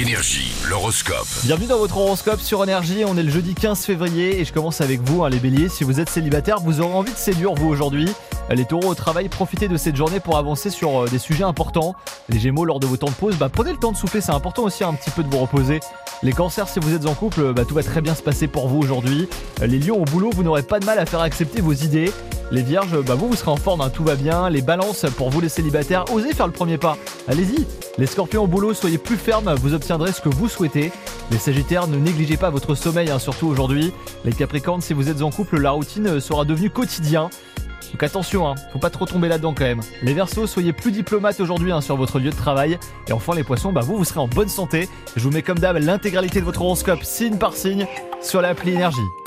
Énergie, l'horoscope. Bienvenue dans votre horoscope sur Énergie, on est le jeudi 15 février et je commence avec vous hein, les béliers. Si vous êtes célibataire, vous aurez envie de séduire vous aujourd'hui. Les taureaux au travail, profitez de cette journée pour avancer sur euh, des sujets importants. Les gémeaux, lors de vos temps de pause, bah, prenez le temps de souffler, c'est important aussi un petit peu de vous reposer. Les cancers, si vous êtes en couple, bah, tout va très bien se passer pour vous aujourd'hui. Les lions au boulot, vous n'aurez pas de mal à faire accepter vos idées. Les vierges, bah, vous, vous serez en forme, hein, tout va bien. Les balances, pour vous les célibataires, osez faire le premier pas. Allez-y. Les scorpions au boulot, soyez plus fermes, vous obtiendrez ce que vous souhaitez. Les sagittaires, ne négligez pas votre sommeil, hein, surtout aujourd'hui. Les capricornes, si vous êtes en couple, la routine sera devenue quotidien. Donc attention, hein, faut pas trop tomber là-dedans quand même. Les versos, soyez plus diplomates aujourd'hui hein, sur votre lieu de travail. Et enfin les poissons, bah vous, vous serez en bonne santé. Je vous mets comme d'hab l'intégralité de votre horoscope signe par signe sur l'appli Énergie.